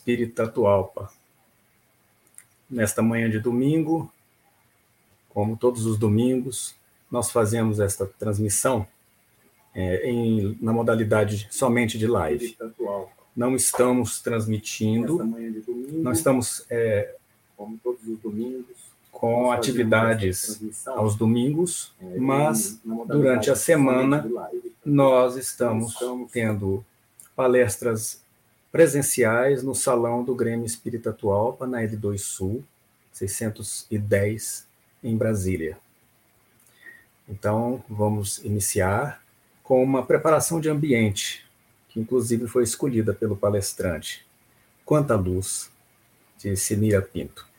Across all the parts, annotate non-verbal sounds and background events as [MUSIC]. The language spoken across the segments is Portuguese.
Espírita Atualpa. Nesta manhã de domingo, como todos os domingos, nós fazemos esta transmissão é, em, na modalidade somente de live. Não estamos transmitindo, domingo, não estamos, é, como todos os domingos, com atividades aos domingos, é, mas durante a semana nós estamos tendo palestras presenciais no salão do Grêmio Espírita Atualpa, na L2 Sul, 610, em Brasília. Então, vamos iniciar com uma preparação de ambiente, que inclusive foi escolhida pelo palestrante. Quanta luz, de Sinira Pinto.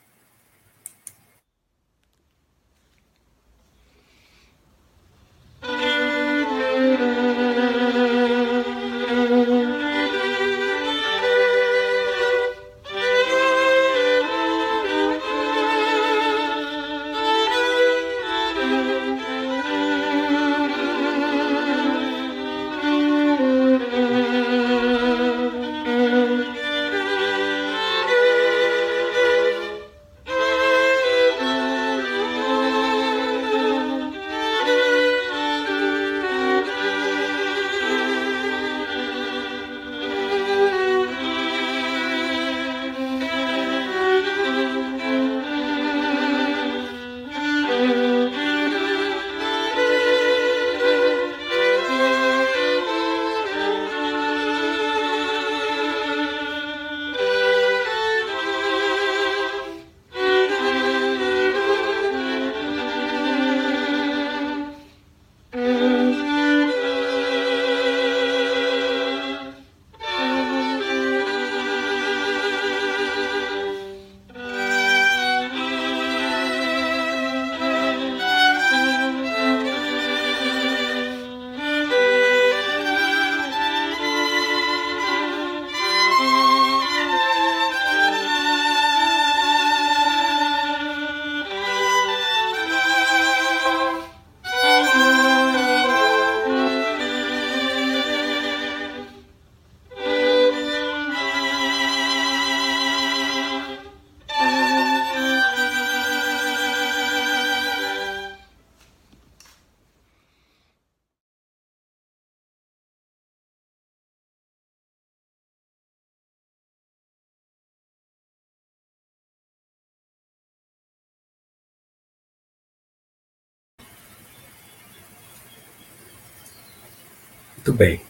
Muito bem.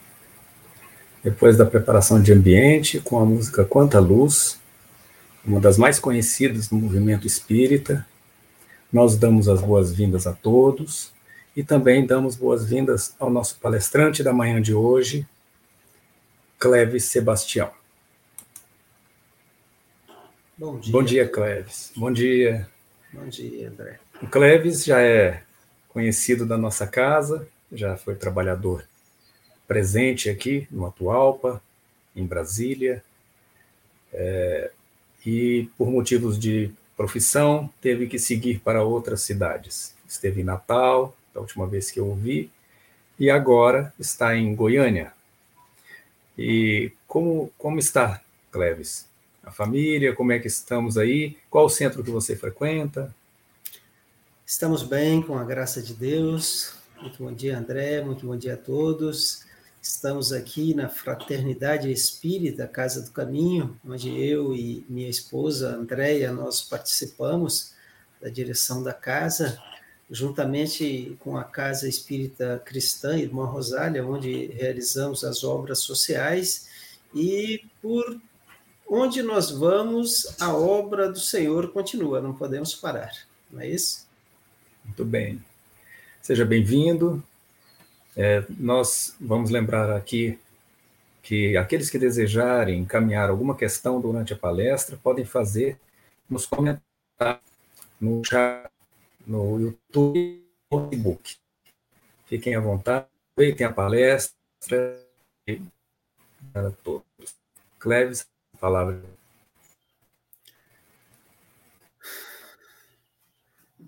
Depois da preparação de ambiente, com a música Quanta Luz, uma das mais conhecidas do movimento espírita, nós damos as boas-vindas a todos e também damos boas-vindas ao nosso palestrante da manhã de hoje, Cleves Sebastião. Bom dia. Bom dia, Cleves. Bom dia. Bom dia, André. O Cleves já é conhecido da nossa casa, já foi trabalhador presente aqui no Atualpa, em Brasília, é, e por motivos de profissão teve que seguir para outras cidades. Esteve em Natal, da última vez que eu ouvi, e agora está em Goiânia. E como, como está, Cleves? A família, como é que estamos aí? Qual o centro que você frequenta? Estamos bem, com a graça de Deus. Muito bom dia, André. Muito bom dia a todos. Estamos aqui na Fraternidade Espírita, Casa do Caminho, onde eu e minha esposa Andréia nós participamos da direção da casa, juntamente com a Casa Espírita Cristã Irmã Rosália, onde realizamos as obras sociais e por onde nós vamos, a obra do Senhor continua, não podemos parar, não é isso? Muito bem. Seja bem-vindo, é, nós vamos lembrar aqui que aqueles que desejarem encaminhar alguma questão durante a palestra podem fazer nos comentários no chat, no YouTube no Facebook. Fiquem à vontade, aproveitem a palestra para todos. Cleves, palavra.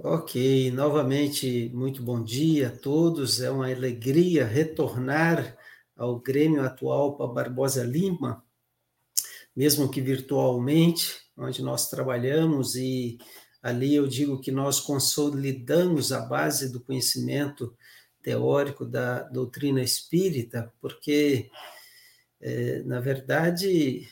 Ok, novamente, muito bom dia a todos. É uma alegria retornar ao Grêmio atual para Barbosa Lima, mesmo que virtualmente, onde nós trabalhamos e ali eu digo que nós consolidamos a base do conhecimento teórico da doutrina espírita, porque, é, na verdade,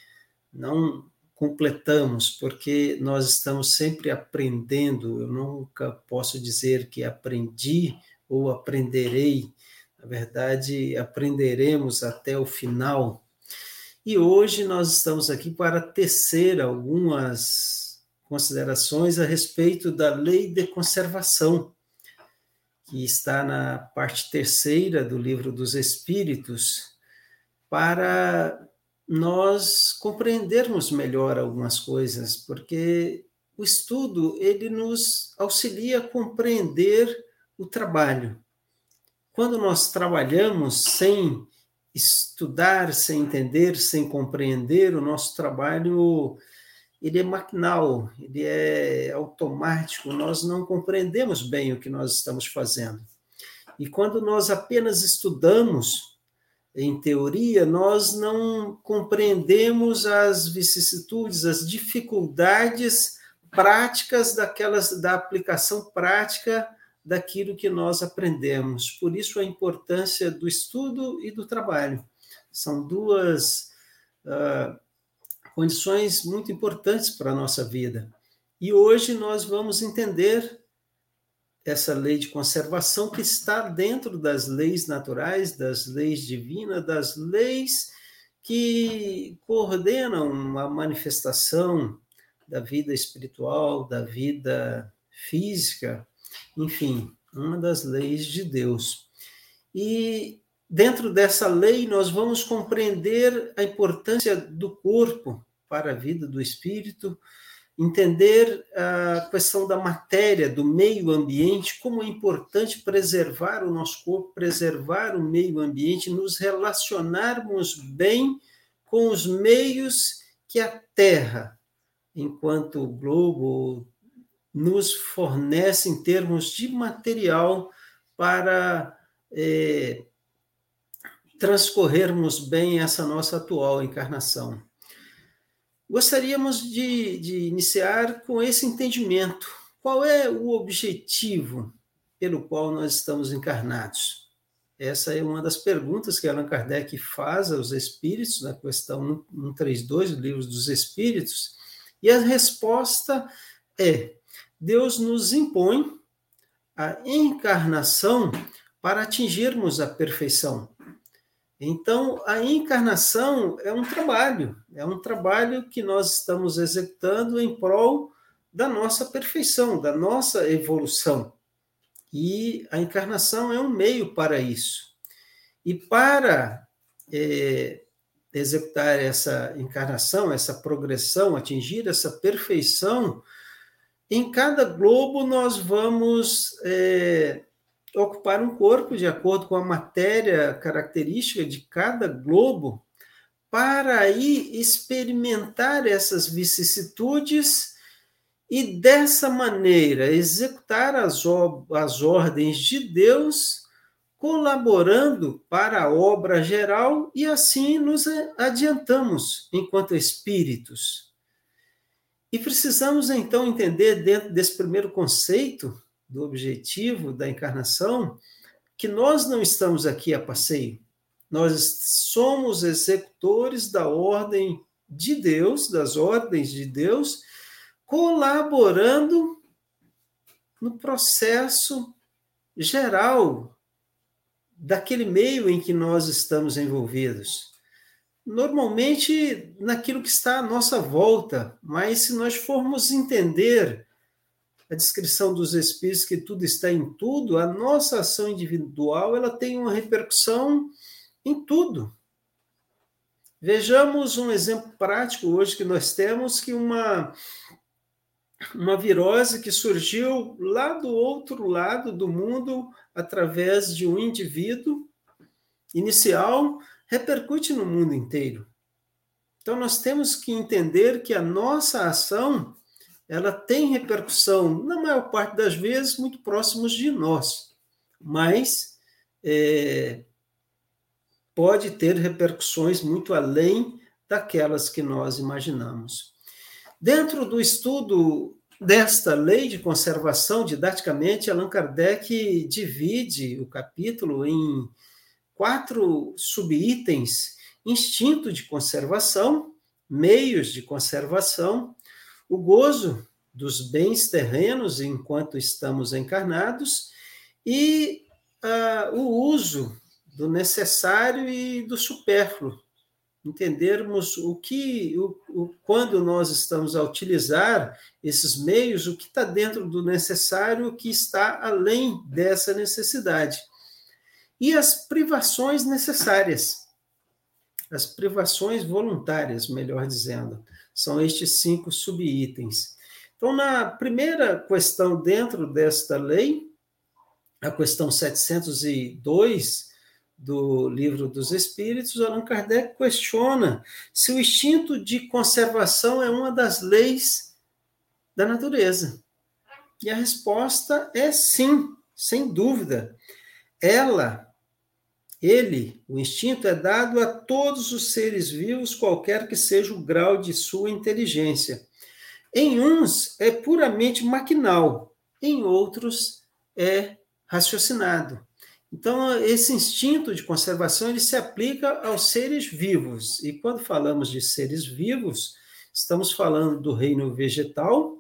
não completamos, porque nós estamos sempre aprendendo. Eu nunca posso dizer que aprendi ou aprenderei. Na verdade, aprenderemos até o final. E hoje nós estamos aqui para tecer algumas considerações a respeito da lei de conservação, que está na parte terceira do livro dos Espíritos, para nós compreendermos melhor algumas coisas, porque o estudo ele nos auxilia a compreender o trabalho. Quando nós trabalhamos sem estudar, sem entender, sem compreender, o nosso trabalho ele é maquinal, ele é automático, nós não compreendemos bem o que nós estamos fazendo. E quando nós apenas estudamos, em teoria, nós não compreendemos as vicissitudes, as dificuldades práticas daquelas da aplicação prática daquilo que nós aprendemos. Por isso a importância do estudo e do trabalho. São duas uh, condições muito importantes para a nossa vida. E hoje nós vamos entender essa lei de conservação que está dentro das leis naturais, das leis divinas, das leis que coordenam a manifestação da vida espiritual, da vida física, enfim, uma das leis de Deus. E dentro dessa lei nós vamos compreender a importância do corpo para a vida do espírito, entender a questão da matéria, do meio ambiente, como é importante preservar o nosso corpo, preservar o meio ambiente, nos relacionarmos bem com os meios que a Terra, enquanto globo, nos fornece em termos de material para é, transcorrermos bem essa nossa atual encarnação. Gostaríamos de, de iniciar com esse entendimento. Qual é o objetivo pelo qual nós estamos encarnados? Essa é uma das perguntas que Allan Kardec faz aos espíritos, na questão 132 do Livro dos Espíritos, e a resposta é: Deus nos impõe a encarnação para atingirmos a perfeição. Então, a encarnação é um trabalho, é um trabalho que nós estamos executando em prol da nossa perfeição, da nossa evolução. E a encarnação é um meio para isso. E para é, executar essa encarnação, essa progressão, atingir essa perfeição, em cada globo nós vamos é, ocupar um corpo de acordo com a matéria característica de cada globo, para aí experimentar essas vicissitudes e dessa maneira executar as, as ordens de Deus, colaborando para a obra geral e assim nos adiantamos enquanto espíritos. E precisamos então entender, dentro desse primeiro conceito, do objetivo da encarnação, que nós não estamos aqui a passeio. Nós somos executores da ordem de Deus, das ordens de Deus, colaborando no processo geral daquele meio em que nós estamos envolvidos. Normalmente naquilo que está à nossa volta, mas se nós formos entender a descrição dos espíritos que tudo está em tudo, a nossa ação individual ela tem uma repercussão em tudo. Vejamos um exemplo prático hoje que nós temos que uma uma virose que surgiu lá do outro lado do mundo através de um indivíduo inicial repercute no mundo inteiro. Então nós temos que entender que a nossa ação ela tem repercussão, na maior parte das vezes, muito próximos de nós, mas é, pode ter repercussões muito além daquelas que nós imaginamos. Dentro do estudo desta lei de conservação, didaticamente, Allan Kardec divide o capítulo em quatro subitens: instinto de conservação, meios de conservação, o gozo dos bens terrenos enquanto estamos encarnados e uh, o uso do necessário e do supérfluo. Entendermos o que, o, o, quando nós estamos a utilizar esses meios, o que está dentro do necessário, o que está além dessa necessidade. E as privações necessárias, as privações voluntárias, melhor dizendo. São estes cinco subitens. Então, na primeira questão dentro desta lei, a questão 702 do Livro dos Espíritos, Allan Kardec questiona se o instinto de conservação é uma das leis da natureza. E a resposta é sim, sem dúvida. Ela ele, o instinto, é dado a todos os seres vivos, qualquer que seja o grau de sua inteligência. Em uns é puramente maquinal, em outros é raciocinado. Então, esse instinto de conservação ele se aplica aos seres vivos. E quando falamos de seres vivos, estamos falando do reino vegetal,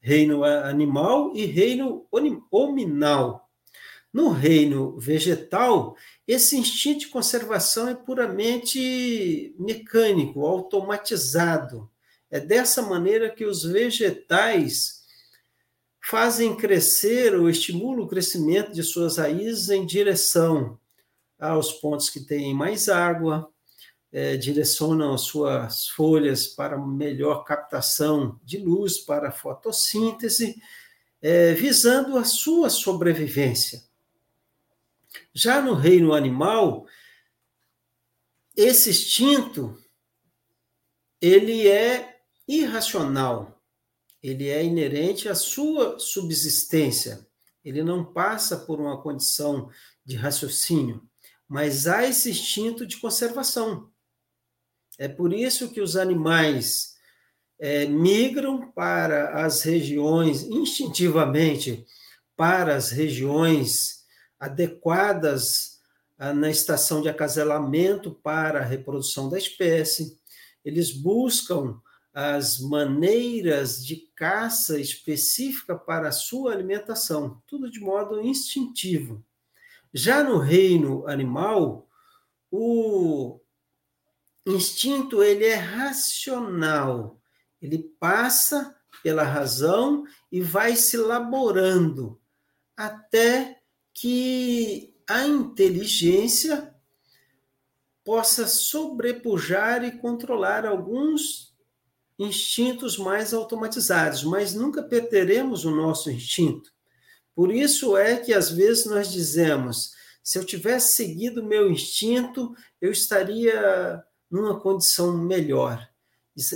reino animal e reino hominal. No reino vegetal, esse instinto de conservação é puramente mecânico, automatizado. É dessa maneira que os vegetais fazem crescer ou estimulam o crescimento de suas raízes em direção aos pontos que têm mais água, é, direcionam as suas folhas para melhor captação de luz, para fotossíntese, é, visando a sua sobrevivência. Já no reino animal, esse instinto ele é irracional, ele é inerente à sua subsistência. Ele não passa por uma condição de raciocínio, mas há esse instinto de conservação. É por isso que os animais é, migram para as regiões, instintivamente, para as regiões adequadas ah, na estação de acasalamento para a reprodução da espécie. Eles buscam as maneiras de caça específica para a sua alimentação, tudo de modo instintivo. Já no reino animal, o instinto ele é racional, ele passa pela razão e vai se elaborando até que a inteligência possa sobrepujar e controlar alguns instintos mais automatizados, mas nunca perderemos o nosso instinto. Por isso é que às vezes nós dizemos: se eu tivesse seguido meu instinto, eu estaria numa condição melhor.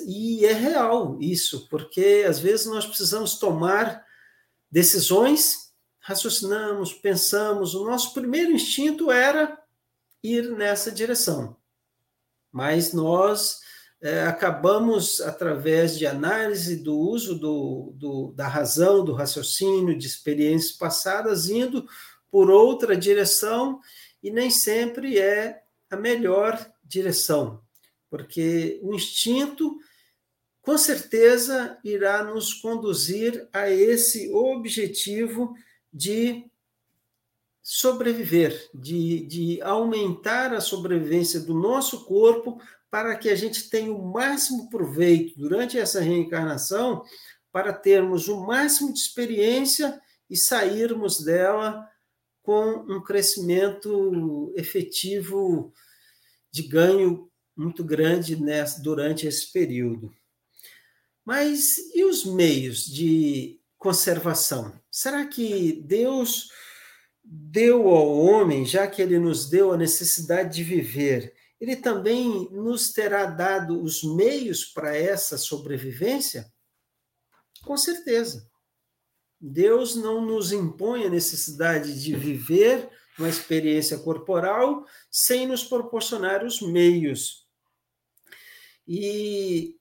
E é real isso, porque às vezes nós precisamos tomar decisões, raciocinamos, pensamos, o nosso primeiro instinto era ir nessa direção. Mas nós é, acabamos, através de análise do uso do, do, da razão, do raciocínio, de experiências passadas, indo por outra direção e nem sempre é a melhor direção, porque o instinto com certeza irá nos conduzir a esse objetivo de sobreviver, de, de aumentar a sobrevivência do nosso corpo para que a gente tenha o máximo proveito durante essa reencarnação, para termos o máximo de experiência e sairmos dela com um crescimento efetivo de ganho muito grande nessa, durante esse período. Mas e os meios de conservação? Será que Deus deu ao homem, já que ele nos deu a necessidade de viver, ele também nos terá dado os meios para essa sobrevivência? Com certeza. Deus não nos impõe a necessidade de viver uma experiência corporal sem nos proporcionar os meios. E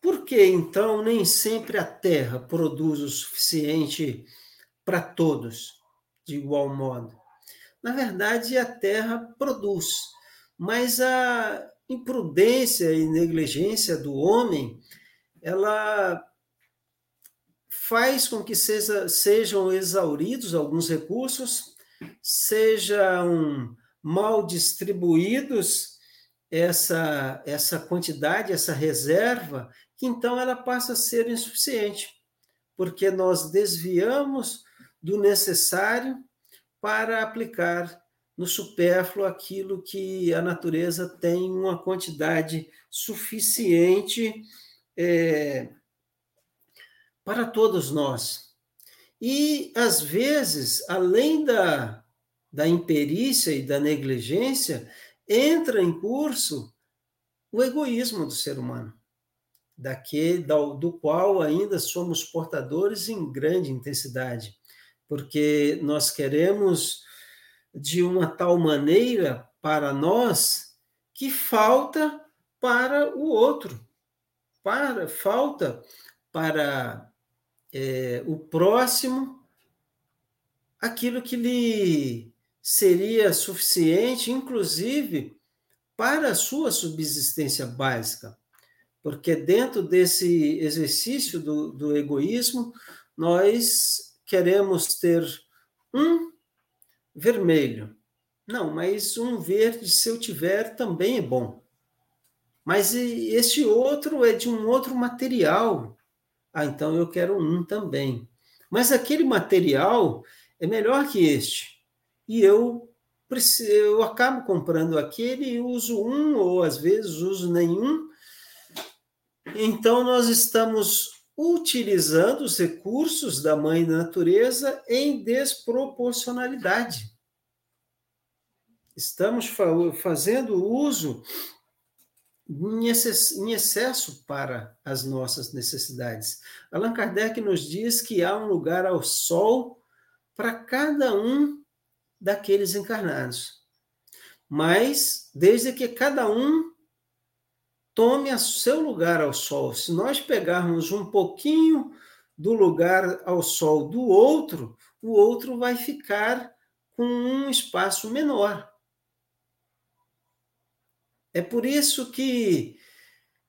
por que então nem sempre a Terra produz o suficiente para todos de igual modo? Na verdade, a Terra produz, mas a imprudência e negligência do homem, ela faz com que seja, sejam exauridos alguns recursos, sejam mal distribuídos essa, essa quantidade, essa reserva, que então ela passa a ser insuficiente, porque nós desviamos do necessário para aplicar no supérfluo aquilo que a natureza tem uma quantidade suficiente é, para todos nós. E, às vezes, além da, da imperícia e da negligência, entra em curso o egoísmo do ser humano, daquele, do qual ainda somos portadores em grande intensidade, porque nós queremos de uma tal maneira para nós que falta para o outro, para falta para é, o próximo aquilo que lhe seria suficiente, inclusive, para a sua subsistência básica. Porque dentro desse exercício do, do egoísmo, nós queremos ter um vermelho. Não, mas um verde, se eu tiver, também é bom. Mas este outro é de um outro material. Ah, então eu quero um também. Mas aquele material é melhor que este. E eu, eu acabo comprando aquele e uso um, ou às vezes uso nenhum. Então nós estamos utilizando os recursos da mãe natureza em desproporcionalidade. Estamos fazendo uso em excesso para as nossas necessidades. Allan Kardec nos diz que há um lugar ao sol para cada um daqueles encarnados. Mas, desde que cada um tome o seu lugar ao sol, se nós pegarmos um pouquinho do lugar ao sol do outro, o outro vai ficar com um espaço menor. É por isso que,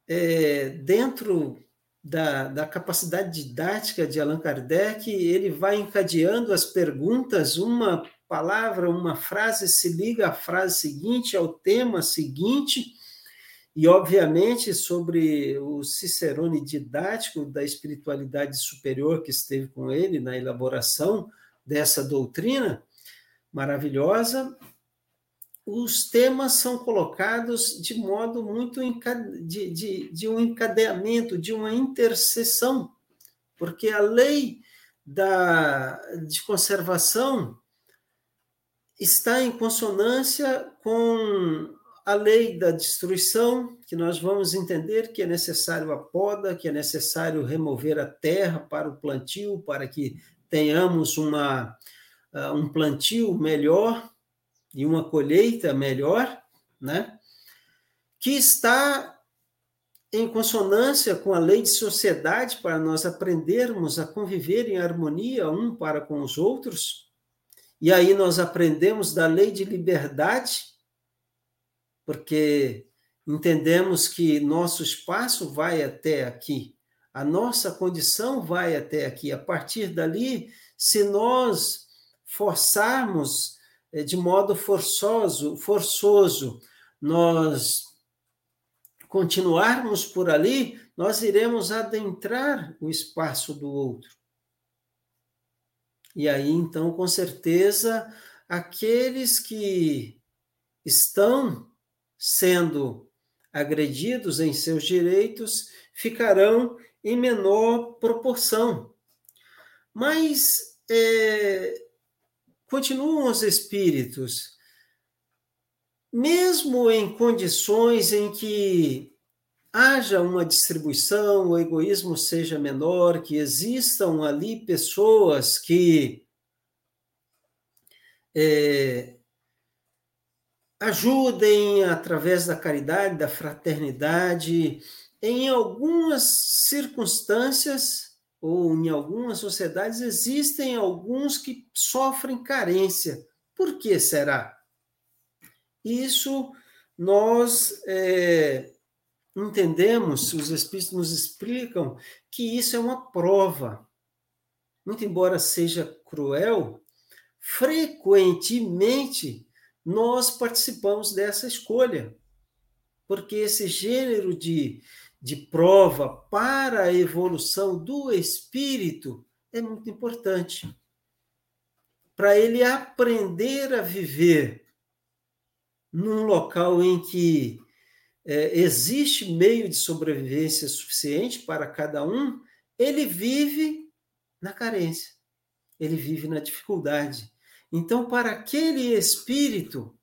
é, dentro da, da, capacidade didática de Allan Kardec, ele vai encadeando as perguntas uma palavra, uma frase se liga à frase seguinte, ao tema seguinte, e, obviamente, sobre o Cicerone didático da espiritualidade superior que esteve com ele na elaboração dessa doutrina maravilhosa, os temas são colocados de modo muito de, de, de um encadeamento, de uma interseção, porque a lei da, de conservação está em consonância com a lei da destruição, que nós vamos entender que é necessário a poda, que é necessário remover a terra para o plantio, para que tenhamos uma, uh, um plantio melhor e uma colheita melhor, né? que está em consonância com a lei de sociedade para nós aprendermos a conviver em harmonia um para com os outros. E aí nós aprendemos da lei de liberdade, porque entendemos que nosso espaço vai até aqui, a nossa condição vai até aqui. A partir dali, se nós forçarmos é, de modo forçoso, forçoso, nós continuarmos por ali, nós iremos adentrar o espaço do outro. E aí, então, com certeza, aqueles que estão sendo agredidos em seus direitos ficarão em menor proporção. Mas é, continuam os espíritos, mesmo em condições em que haja uma distribuição, o egoísmo seja menor, que existam ali pessoas que é, ajudem através da caridade, da fraternidade, em algumas circunstâncias ou em algumas sociedades existem alguns que sofrem carência. Por que será? Isso nós é, entendemos, os Espíritos nos explicam que isso é uma prova. Muito embora seja cruel, frequentemente nós participamos dessa escolha, porque esse gênero de de prova para a evolução do espírito é muito importante. Para ele aprender a viver num local em que é, existe meio de sobrevivência suficiente para cada um, ele vive na carência, ele vive na dificuldade. Então, para aquele espírito,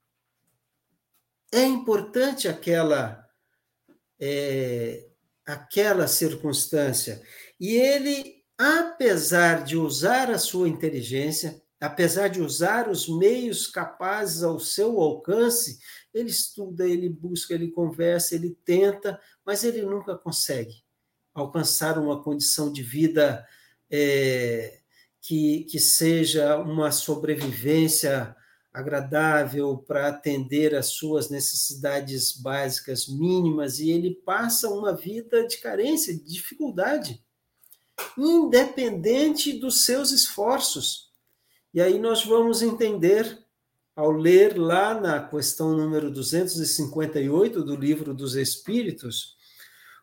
é importante aquela é, aquela circunstância. E ele, apesar de usar a sua inteligência, apesar de usar os meios capazes ao seu alcance, ele estuda, ele busca, ele conversa, ele tenta, mas ele nunca consegue alcançar uma condição de vida é, que, que seja uma sobrevivência agradável para atender às suas necessidades básicas mínimas e ele passa uma vida de carência, de dificuldade, independente dos seus esforços. E aí nós vamos entender ao ler lá na questão número 258 do livro dos Espíritos,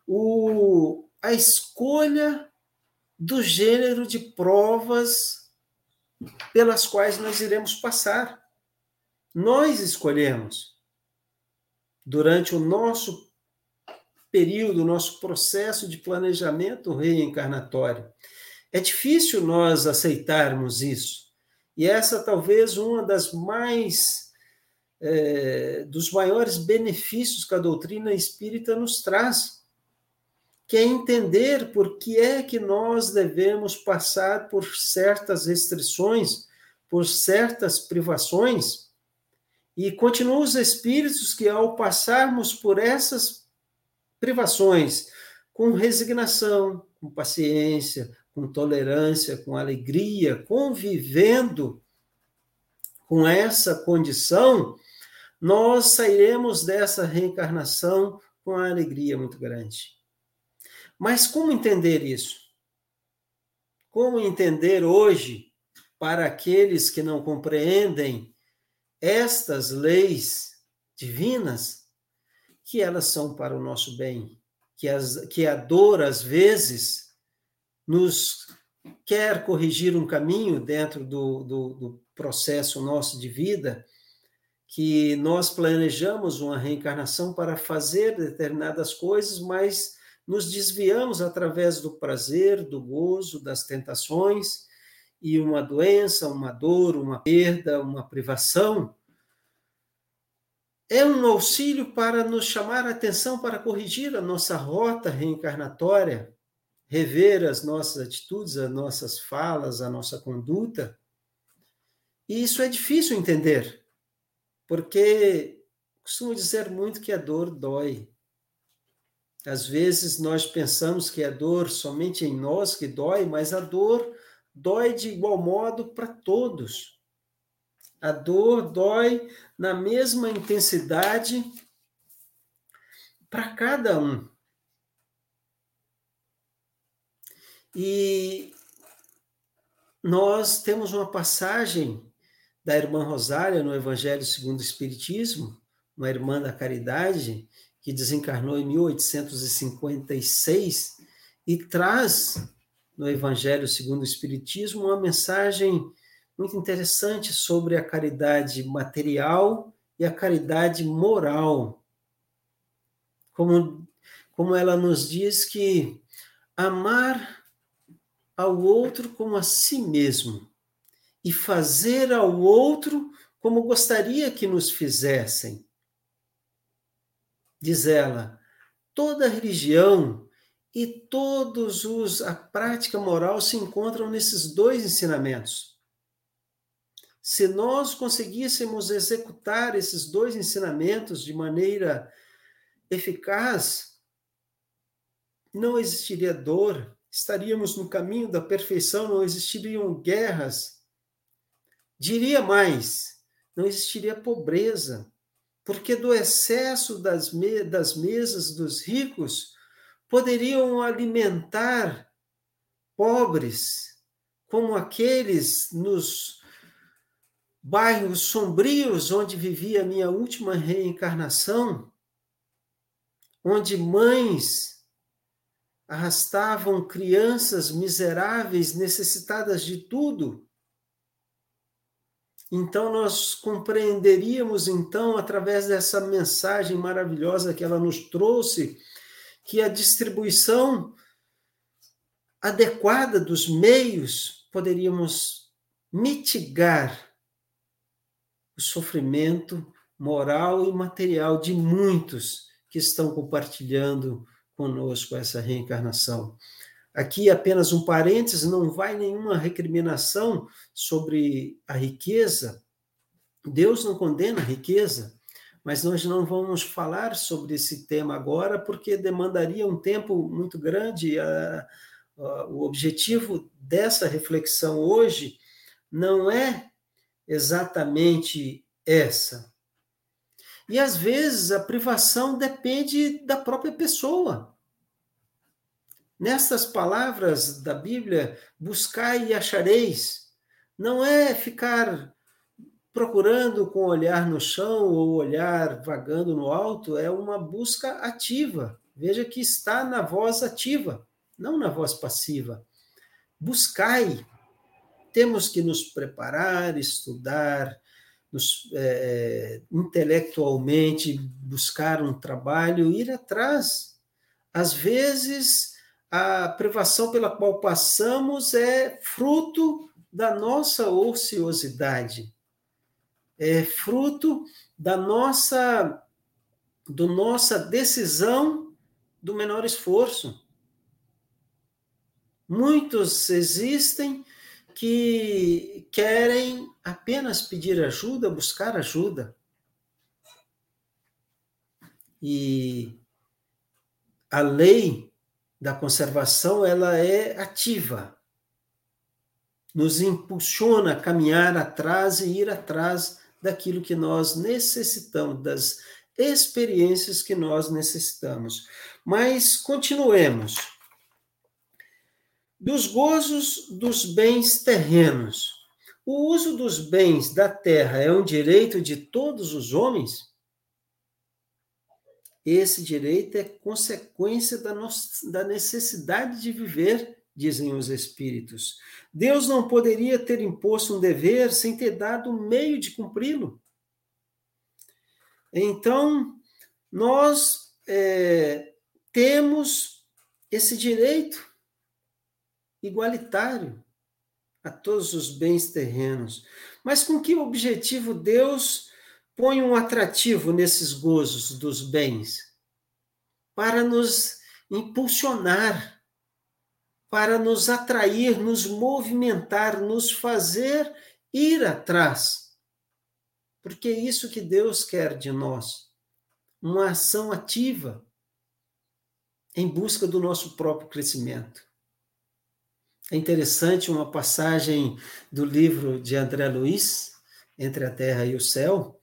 o, a escolha do gênero de provas pelas quais nós iremos passar. Nós escolhemos, durante o nosso período, nosso processo de planejamento reencarnatório. É difícil nós aceitarmos isso. E essa talvez uma das mais é, dos maiores benefícios que a doutrina espírita nos traz, que é entender por que é que nós devemos passar por certas restrições, por certas privações, e continuam os espíritos que, ao passarmos por essas privações, com resignação, com paciência, com tolerância, com alegria, convivendo com essa condição, nós sairemos dessa reencarnação com uma alegria muito grande. Mas como entender isso? Como entender hoje para aqueles que não compreendem estas leis divinas, que elas são para o nosso bem, que, as, que a dor, às vezes, nos quer corrigir um caminho dentro do, do, do processo nosso de vida, que nós planejamos uma reencarnação para fazer determinadas coisas, mas nos desviamos através do prazer, do gozo, das tentações, e uma doença, uma dor, uma perda, uma privação, é um auxílio para nos chamar a atenção para corrigir a nossa rota reencarnatória, rever as nossas atitudes, as nossas falas, a nossa conduta. E isso é difícil entender, porque costumo dizer muito que a dor dói. Às vezes nós pensamos que a dor somente em nós que dói, mas a dor dói de igual modo para todos. A dor dói na mesma intensidade para cada um. E nós temos uma passagem da irmã Rosália no Evangelho segundo o Espiritismo, uma irmã da caridade, que desencarnou em 1856 e traz no Evangelho segundo o Espiritismo uma mensagem muito interessante sobre a caridade material e a caridade moral. Como, como ela nos diz que amar ao outro como a si mesmo e fazer ao outro como gostaria que nos fizessem diz ela, toda religião e todos os a prática moral se encontram nesses dois ensinamentos. Se nós conseguíssemos executar esses dois ensinamentos de maneira eficaz, não existiria dor, estaríamos no caminho da perfeição, não existiriam guerras. Diria mais, não existiria pobreza, porque do excesso das, me das mesas dos ricos poderiam alimentar pobres, como aqueles nos bairros sombrios onde vivia a minha última reencarnação, onde mães arrastavam crianças miseráveis necessitadas de tudo então nós compreenderíamos então através dessa mensagem maravilhosa que ela nos trouxe que a distribuição adequada dos meios poderíamos mitigar o sofrimento moral e material de muitos que estão compartilhando conosco essa reencarnação. Aqui apenas um parênteses, não vai nenhuma recriminação sobre a riqueza. Deus não condena a riqueza, mas nós não vamos falar sobre esse tema agora, porque demandaria um tempo muito grande. o objetivo dessa reflexão hoje não é exatamente essa. E às vezes a privação depende da própria pessoa. Nestas palavras da Bíblia, buscai e achareis, não é ficar procurando com o olhar no chão ou olhar vagando no alto, é uma busca ativa. Veja que está na voz ativa, não na voz passiva. Buscai. Temos que nos preparar, estudar, nos, é, intelectualmente buscar um trabalho, ir atrás. Às vezes a privação pela qual passamos é fruto da nossa ociosidade, é fruto da nossa do nossa decisão do menor esforço. Muitos existem que querem apenas pedir ajuda, buscar ajuda. E a lei da conservação ela é ativa, nos impulsiona a caminhar atrás e ir atrás daquilo que nós necessitamos, das experiências que nós necessitamos. Mas continuemos. Dos gozos dos bens terrenos. o uso dos bens da terra é um direito de todos os homens? Esse direito é consequência da, da necessidade de viver, dizem os espíritos. Deus não poderia ter imposto um dever sem ter dado um meio de cumpri-lo. Então, nós é, temos esse direito igualitário a todos os bens terrenos. Mas com que objetivo Deus põe um atrativo nesses gozos dos bens? Para nos impulsionar, para nos atrair, nos movimentar, nos fazer ir atrás. Porque é isso que Deus quer de nós. Uma ação ativa em busca do nosso próprio crescimento. É interessante uma passagem do livro de André Luiz, Entre a Terra e o Céu,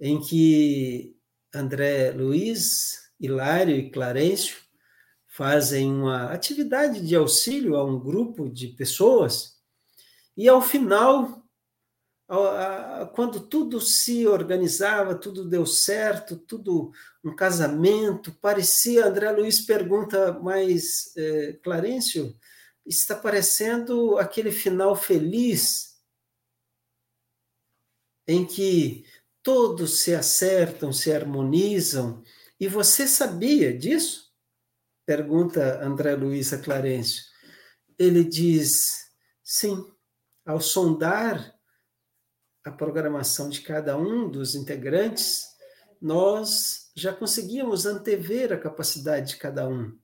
em que André Luiz, Hilário e Clarencio fazem uma atividade de auxílio a um grupo de pessoas, e ao final, quando tudo se organizava, tudo deu certo, tudo um casamento, parecia, André Luiz pergunta, mas é, Clarencio, está parecendo aquele final feliz em que todos se acertam, se harmonizam. E você sabia disso? Pergunta André Luiz a Clarencio. Ele diz: sim, ao sondar a programação de cada um dos integrantes, nós já conseguíamos antever a capacidade de cada um.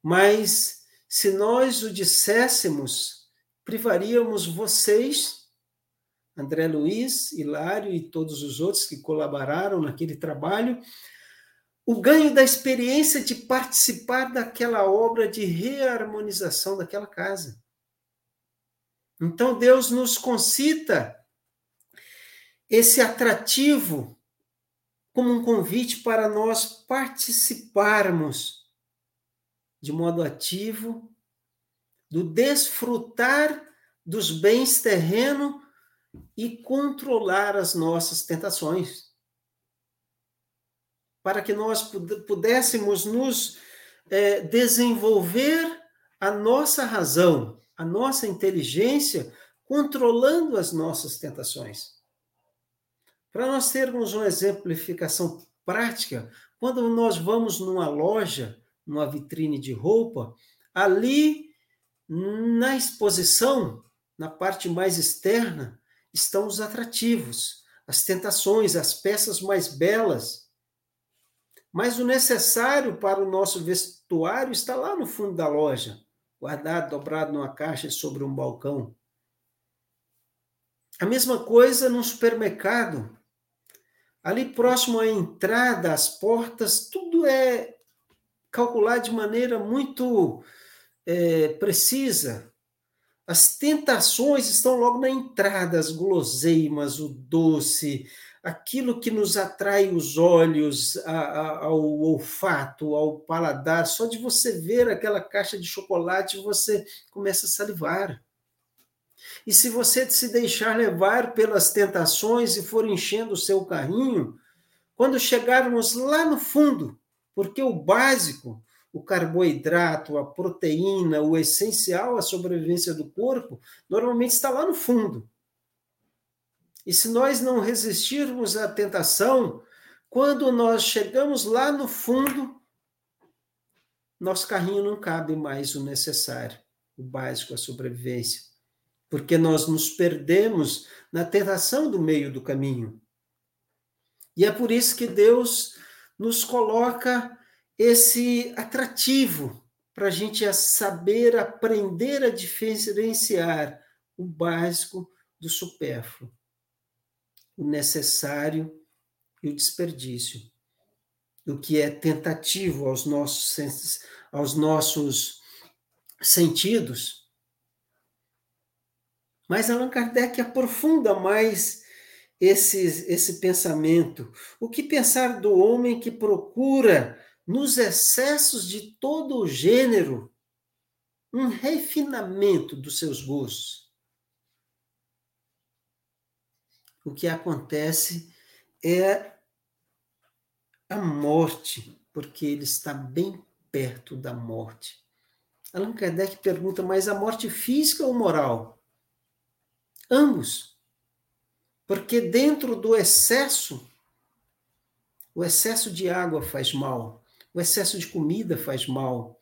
Mas se nós o disséssemos, privaríamos vocês, André Luiz, Hilário e todos os outros que colaboraram naquele trabalho, o ganho da experiência de participar daquela obra de reharmonização daquela casa. Então Deus nos concita esse atrativo como um convite para nós participarmos de modo ativo, do desfrutar dos bens terrenos e controlar as nossas tentações. Para que nós pudéssemos nos é, desenvolver a nossa razão, a nossa inteligência, controlando as nossas tentações. Para nós termos uma exemplificação prática, quando nós vamos numa loja numa vitrine de roupa, ali na exposição, na parte mais externa, estão os atrativos, as tentações, as peças mais belas. Mas o necessário para o nosso vestuário está lá no fundo da loja, guardado, dobrado numa caixa sobre um balcão. A mesma coisa no supermercado. Ali próximo à entrada, às portas, tudo é calcular de maneira muito é, precisa. As tentações estão logo na entrada, as guloseimas, o doce, aquilo que nos atrai os olhos, a, a, ao olfato, ao paladar. Só de você ver aquela caixa de chocolate, você começa a salivar. E se você se deixar levar pelas tentações e for enchendo o seu carrinho, quando chegarmos lá no fundo, porque o básico, o carboidrato, a proteína, o essencial à sobrevivência do corpo, normalmente está lá no fundo. E se nós não resistirmos à tentação, quando nós chegamos lá no fundo, nosso carrinho não cabe mais o necessário, o básico, a sobrevivência. Porque nós nos perdemos na tentação do meio do caminho. E é por isso que Deus nos coloca esse atrativo para a gente saber aprender a diferenciar o básico do supérfluo, o necessário e o desperdício, o que é tentativo aos nossos, aos nossos sentidos. Mas Allan Kardec aprofunda mais esse, esse pensamento. O que pensar do homem que procura, nos excessos de todo o gênero, um refinamento dos seus gostos? o que acontece é a morte, porque ele está bem perto da morte. Allan Kardec pergunta, mas a morte física ou moral? Ambos. Porque dentro do excesso, o excesso de água faz mal, o excesso de comida faz mal,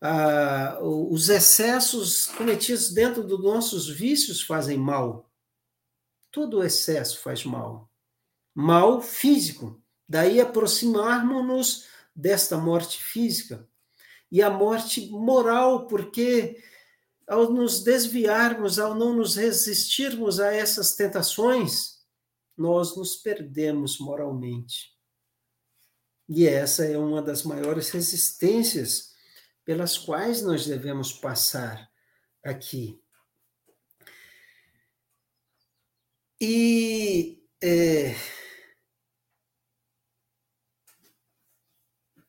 ah, os excessos cometidos dentro dos nossos vícios fazem mal. Todo excesso faz mal. Mal físico. Daí aproximarmos-nos desta morte física. E a morte moral, porque ao nos desviarmos, ao não nos resistirmos a essas tentações, nós nos perdemos moralmente. E essa é uma das maiores resistências pelas quais nós devemos passar aqui. E é,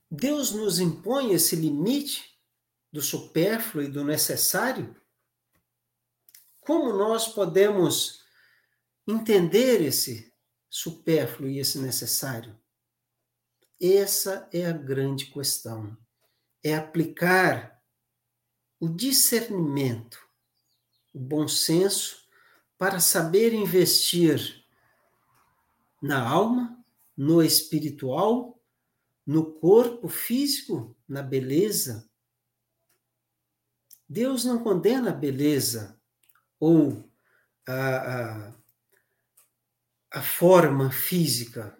Deus nos impõe esse limite do supérfluo e do necessário? Como nós podemos entender esse supérfluo e esse necessário? Essa é a grande questão. É aplicar o discernimento, o bom senso, para saber investir na alma, no espiritual, no corpo físico, na beleza, Deus não condena a beleza ou a, a, a forma física,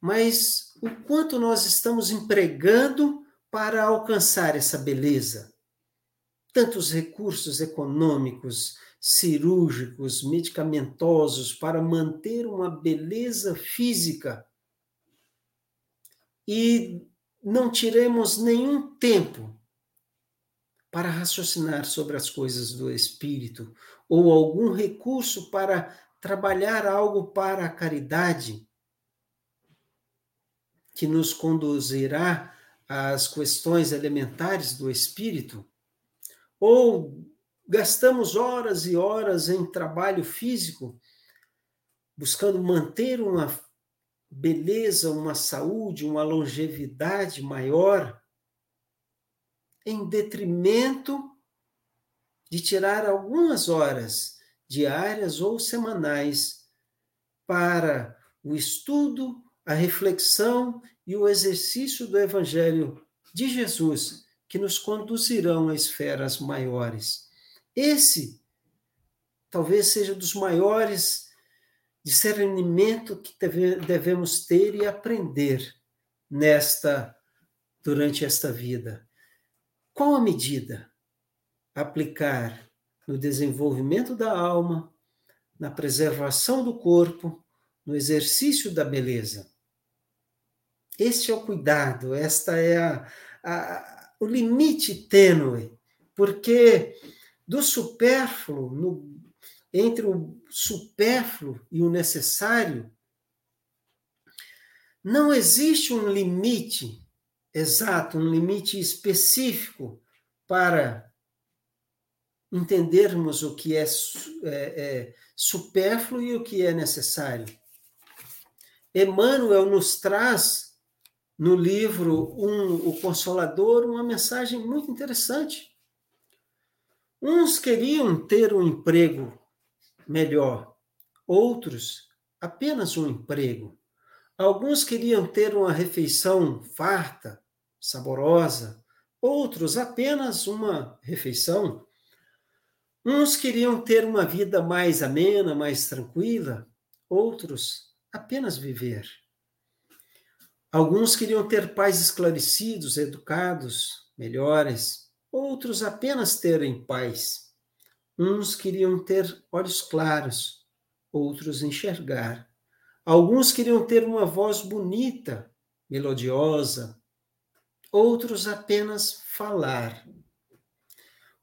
mas o quanto nós estamos empregando para alcançar essa beleza. Tantos recursos econômicos, cirúrgicos, medicamentosos para manter uma beleza física. E não tiremos nenhum tempo para raciocinar sobre as coisas do espírito, ou algum recurso para trabalhar algo para a caridade, que nos conduzirá às questões elementares do espírito, ou gastamos horas e horas em trabalho físico, buscando manter uma beleza, uma saúde, uma longevidade maior, em detrimento de tirar algumas horas diárias ou semanais para o estudo, a reflexão e o exercício do Evangelho de Jesus, que nos conduzirão a esferas maiores. Esse talvez seja dos maiores discernimento que devemos ter e aprender nesta durante esta vida. Qual a medida? Aplicar no desenvolvimento da alma, na preservação do corpo, no exercício da beleza. Este é o cuidado, esta é a, a, o limite tênue, porque do supérfluo, no, entre o supérfluo e o necessário, não existe um limite exato, um limite específico para entendermos o que é, é, é supérfluo e o que é necessário. Emmanuel nos traz no livro um, O Consolador uma mensagem muito interessante. Uns queriam ter um emprego melhor, outros apenas um emprego. Alguns queriam ter uma refeição farta, saborosa, outros apenas uma refeição. Uns queriam ter uma vida mais amena, mais tranquila, outros apenas viver. Alguns queriam ter pais esclarecidos, educados, melhores, outros apenas terem paz. Uns queriam ter olhos claros, outros enxergar. Alguns queriam ter uma voz bonita, melodiosa, outros apenas falar.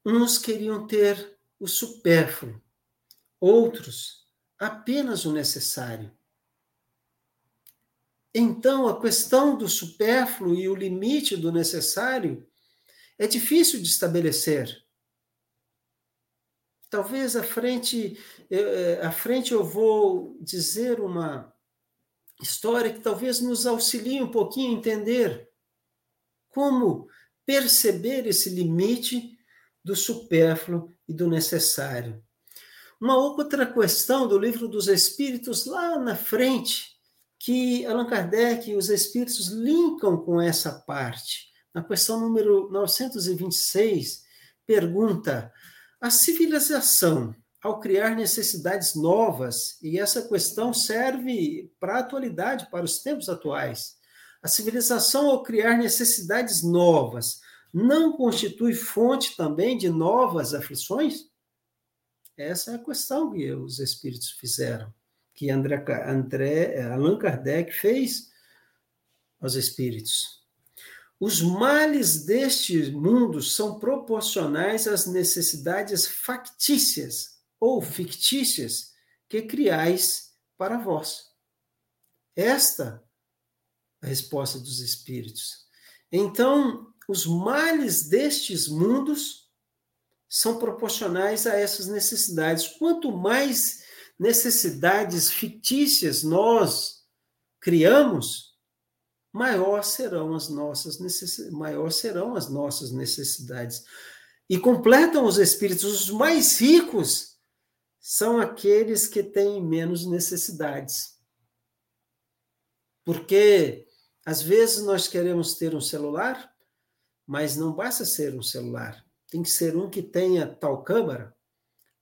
Uns queriam ter o supérfluo, outros apenas o necessário. Então, a questão do supérfluo e o limite do necessário é difícil de estabelecer. Talvez à frente, eh, à frente eu vou dizer uma história que talvez nos auxilie um pouquinho a entender como perceber esse limite do supérfluo e do necessário. Uma outra questão do livro dos Espíritos, lá na frente, que Allan Kardec e os Espíritos linkam com essa parte. Na questão número 926, pergunta: a civilização, ao criar necessidades novas, e essa questão serve para a atualidade, para os tempos atuais, a civilização, ao criar necessidades novas, não constitui fonte também de novas aflições? Essa é a questão que os espíritos fizeram, que André, André Allan Kardec fez aos espíritos. Os males deste mundo são proporcionais às necessidades factícias ou fictícias que criais para vós. Esta é a resposta dos espíritos. Então, os males destes mundos são proporcionais a essas necessidades. Quanto mais necessidades fictícias nós criamos, maior serão as nossas necessidades, maior serão as nossas necessidades. E completam os espíritos os mais ricos são aqueles que têm menos necessidades. Porque às vezes nós queremos ter um celular, mas não basta ser um celular tem que ser um que tenha tal câmara,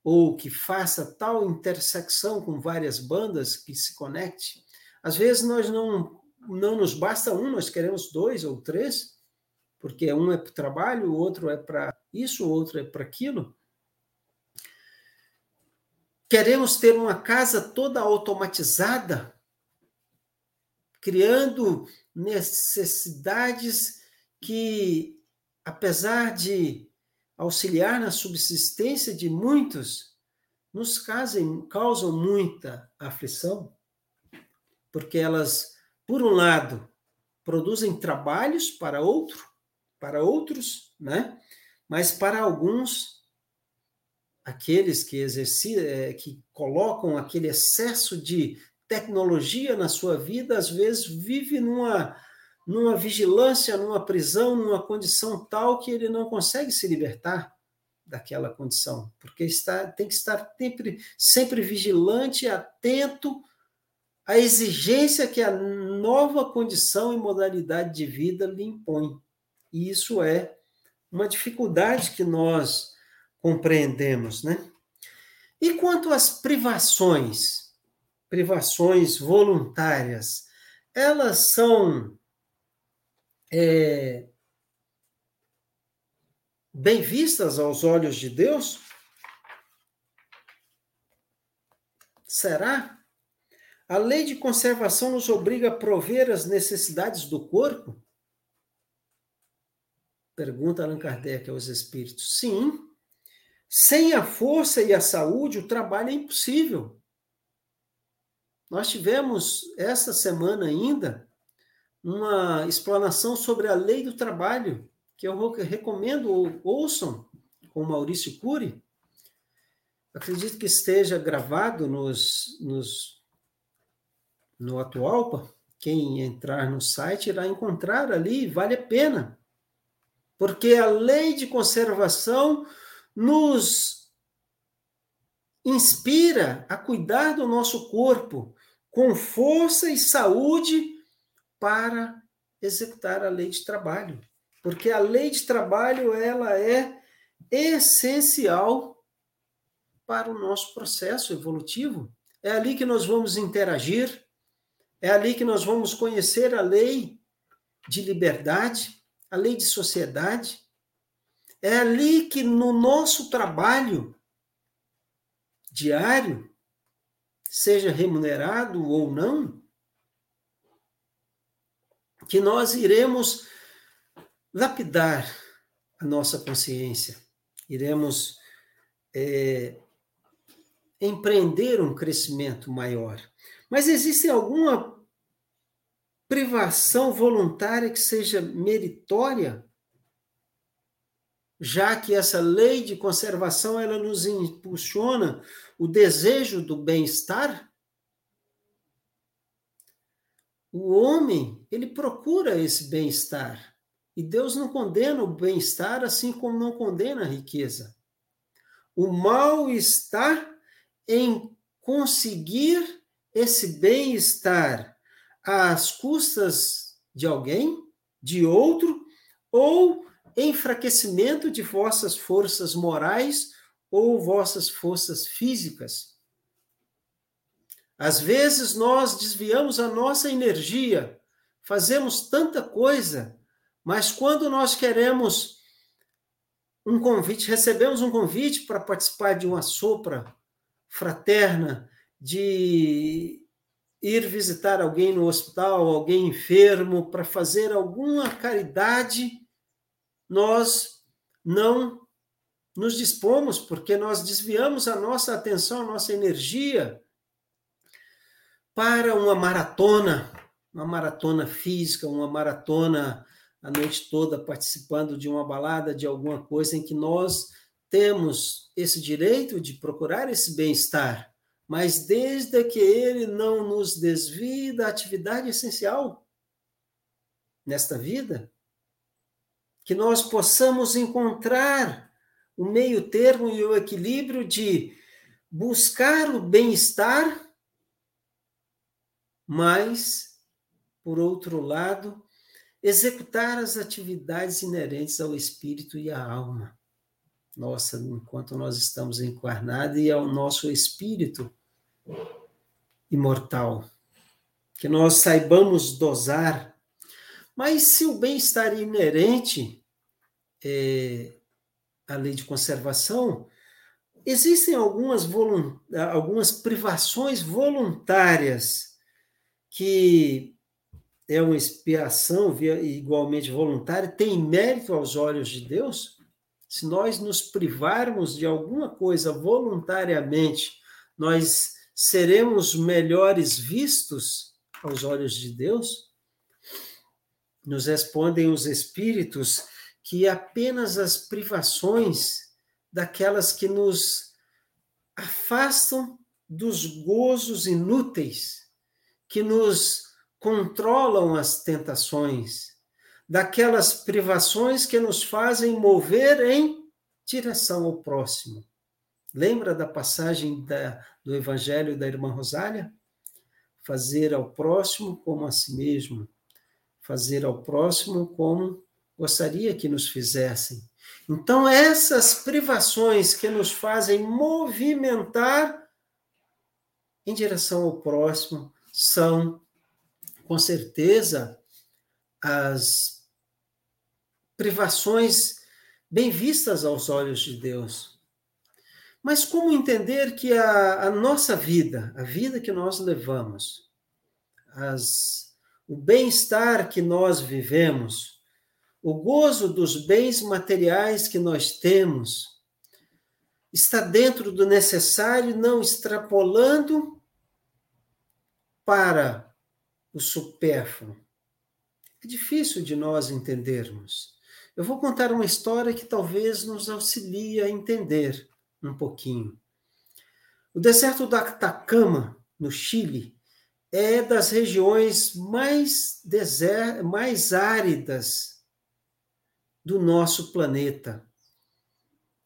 ou que faça tal intersecção com várias bandas que se conecte. Às vezes nós não, não nos basta um, nós queremos dois ou três, porque um é para o trabalho, o outro é para isso, o outro é para aquilo. Queremos ter uma casa toda automatizada, criando necessidades que, apesar de auxiliar na subsistência de muitos, nos causam, causam muita aflição, porque elas, por um lado, produzem trabalhos para outro, para outros, né? Mas para alguns, aqueles que exercitam, é, que colocam aquele excesso de tecnologia na sua vida, às vezes vive numa numa vigilância, numa prisão, numa condição tal que ele não consegue se libertar daquela condição, porque está, tem que estar sempre, sempre vigilante, atento à exigência que a nova condição e modalidade de vida lhe impõe. E isso é uma dificuldade que nós compreendemos, né? E quanto às privações, privações voluntárias, elas são é, bem vistas aos olhos de Deus? Será? A lei de conservação nos obriga a prover as necessidades do corpo? Pergunta Allan Kardec aos espíritos. Sim. Sem a força e a saúde, o trabalho é impossível. Nós tivemos essa semana ainda uma explanação sobre a lei do trabalho, que eu recomendo ouçam com Maurício Cury. Acredito que esteja gravado nos, nos, no Atualpa. Quem entrar no site irá encontrar ali, vale a pena. Porque a lei de conservação nos inspira a cuidar do nosso corpo com força e saúde para executar a lei de trabalho, porque a lei de trabalho ela é essencial para o nosso processo evolutivo. É ali que nós vamos interagir, é ali que nós vamos conhecer a lei de liberdade, a lei de sociedade. É ali que no nosso trabalho diário, seja remunerado ou não, que nós iremos lapidar a nossa consciência, iremos é, empreender um crescimento maior. Mas existe alguma privação voluntária que seja meritória? já que essa lei de conservação ela nos impulsiona o desejo do bem-estar, o homem, ele procura esse bem-estar. E Deus não condena o bem-estar assim como não condena a riqueza. O mal está em conseguir esse bem-estar às custas de alguém, de outro, ou enfraquecimento de vossas forças morais ou vossas forças físicas. Às vezes nós desviamos a nossa energia, fazemos tanta coisa, mas quando nós queremos um convite, recebemos um convite para participar de uma sopra fraterna, de ir visitar alguém no hospital, alguém enfermo, para fazer alguma caridade, nós não nos dispomos, porque nós desviamos a nossa atenção, a nossa energia para uma maratona, uma maratona física, uma maratona a noite toda participando de uma balada, de alguma coisa em que nós temos esse direito de procurar esse bem-estar, mas desde que ele não nos desvie da atividade essencial nesta vida, que nós possamos encontrar o meio termo e o equilíbrio de buscar o bem-estar mas, por outro lado, executar as atividades inerentes ao espírito e à alma. Nossa, enquanto nós estamos encarnados e ao nosso espírito imortal. Que nós saibamos dosar. Mas se o bem-estar inerente é a lei de conservação, existem algumas, algumas privações voluntárias que é uma expiação igualmente voluntária, tem mérito aos olhos de Deus? Se nós nos privarmos de alguma coisa voluntariamente, nós seremos melhores vistos aos olhos de Deus? Nos respondem os espíritos que apenas as privações daquelas que nos afastam dos gozos inúteis que nos controlam as tentações, daquelas privações que nos fazem mover em direção ao próximo. Lembra da passagem da, do Evangelho da irmã Rosália? Fazer ao próximo como a si mesmo, fazer ao próximo como gostaria que nos fizessem. Então, essas privações que nos fazem movimentar em direção ao próximo, são, com certeza, as privações bem vistas aos olhos de Deus. Mas como entender que a, a nossa vida, a vida que nós levamos, as, o bem-estar que nós vivemos, o gozo dos bens materiais que nós temos, está dentro do necessário, não extrapolando para o supérfluo. É difícil de nós entendermos. Eu vou contar uma história que talvez nos auxilie a entender um pouquinho. O deserto do Atacama, no Chile, é das regiões mais, deser... mais áridas do nosso planeta.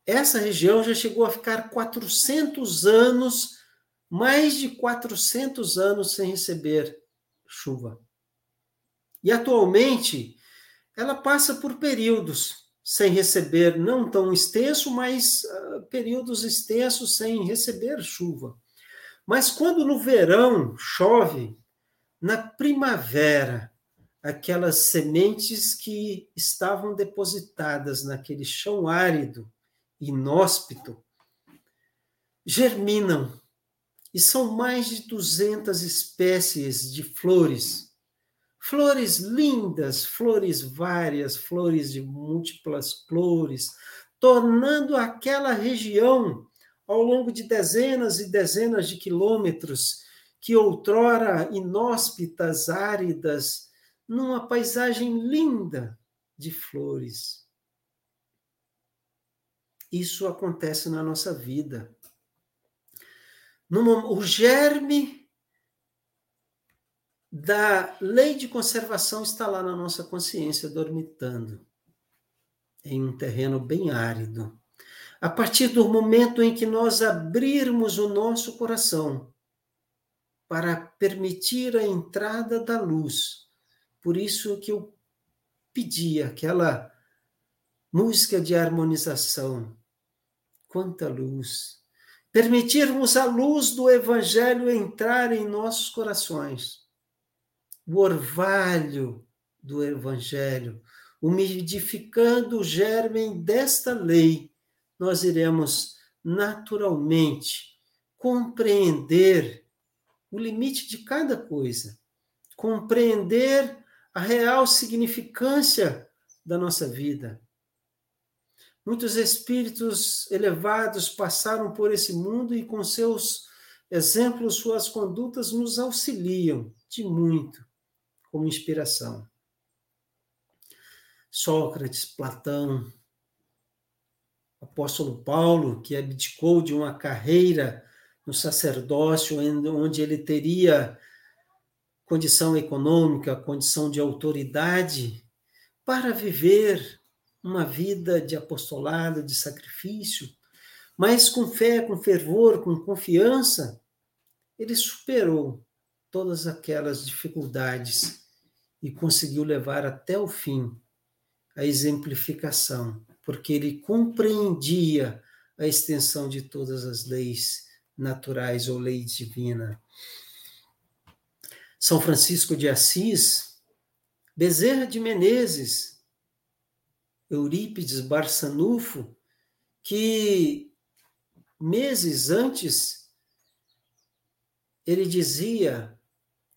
Essa região já chegou a ficar 400 anos mais de 400 anos sem receber chuva. E atualmente ela passa por períodos sem receber, não tão extenso, mas uh, períodos extensos sem receber chuva. Mas quando no verão chove, na primavera, aquelas sementes que estavam depositadas naquele chão árido, inóspito, germinam e são mais de 200 espécies de flores. Flores lindas, flores várias, flores de múltiplas cores, tornando aquela região, ao longo de dezenas e dezenas de quilômetros, que outrora inóspitas, áridas, numa paisagem linda de flores. isso acontece na nossa vida. O germe da lei de conservação está lá na nossa consciência, dormitando, em um terreno bem árido. A partir do momento em que nós abrirmos o nosso coração para permitir a entrada da luz, por isso que eu pedi aquela música de harmonização. Quanta luz! Permitirmos a luz do Evangelho entrar em nossos corações o orvalho do Evangelho, umidificando o germe desta lei, nós iremos naturalmente compreender o limite de cada coisa, compreender a real significância da nossa vida. Muitos espíritos elevados passaram por esse mundo e, com seus exemplos, suas condutas, nos auxiliam de muito como inspiração. Sócrates, Platão, apóstolo Paulo, que abdicou de uma carreira no sacerdócio, onde ele teria condição econômica, condição de autoridade, para viver uma vida de apostolado, de sacrifício, mas com fé, com fervor, com confiança, ele superou todas aquelas dificuldades e conseguiu levar até o fim a exemplificação, porque ele compreendia a extensão de todas as leis naturais ou lei divina. São Francisco de Assis, Bezerra de Menezes, Eurípides Barçanufo, que meses antes ele dizia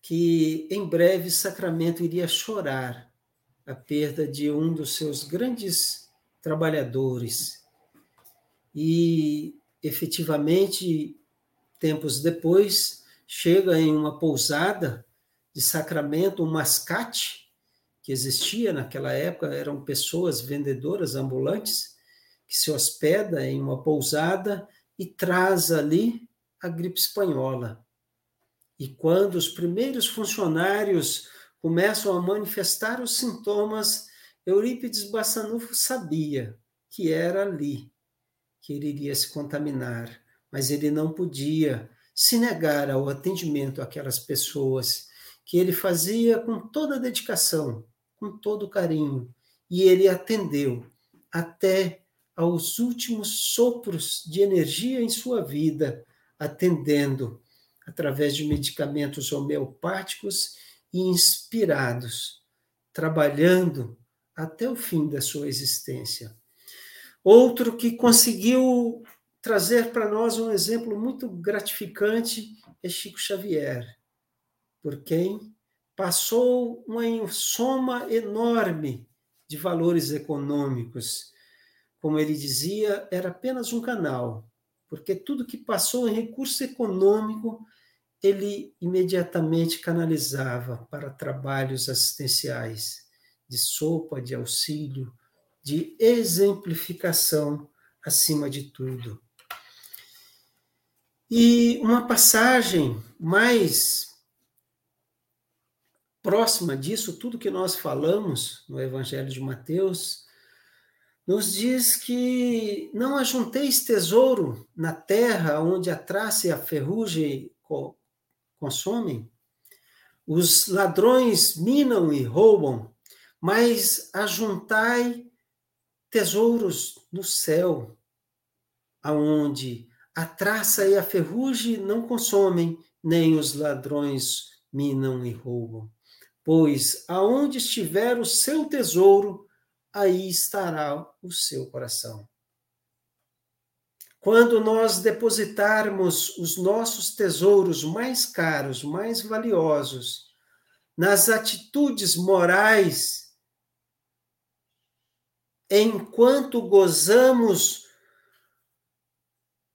que em breve Sacramento iria chorar a perda de um dos seus grandes trabalhadores. E, efetivamente, tempos depois, chega em uma pousada de Sacramento um mascate que existia naquela época, eram pessoas vendedoras ambulantes que se hospeda em uma pousada e traz ali a gripe espanhola. E quando os primeiros funcionários começam a manifestar os sintomas, Eurípides Bassanufo sabia que era ali que ele iria se contaminar, mas ele não podia se negar ao atendimento àquelas pessoas que ele fazia com toda dedicação, com todo carinho, e ele atendeu até aos últimos sopros de energia em sua vida, atendendo através de medicamentos homeopáticos e inspirados, trabalhando até o fim da sua existência. Outro que conseguiu trazer para nós um exemplo muito gratificante é Chico Xavier, por quem passou uma soma enorme de valores econômicos. Como ele dizia, era apenas um canal, porque tudo que passou em recurso econômico ele imediatamente canalizava para trabalhos assistenciais, de sopa, de auxílio, de exemplificação acima de tudo. E uma passagem mais próxima disso, tudo que nós falamos no Evangelho de Mateus, nos diz que não ajunteis tesouro na terra onde a traça e a ferrugem consomem. Os ladrões minam e roubam, mas ajuntai tesouros no céu, aonde a traça e a ferrugem não consomem, nem os ladrões minam e roubam. Pois aonde estiver o seu tesouro, aí estará o seu coração. Quando nós depositarmos os nossos tesouros mais caros, mais valiosos, nas atitudes morais, enquanto gozamos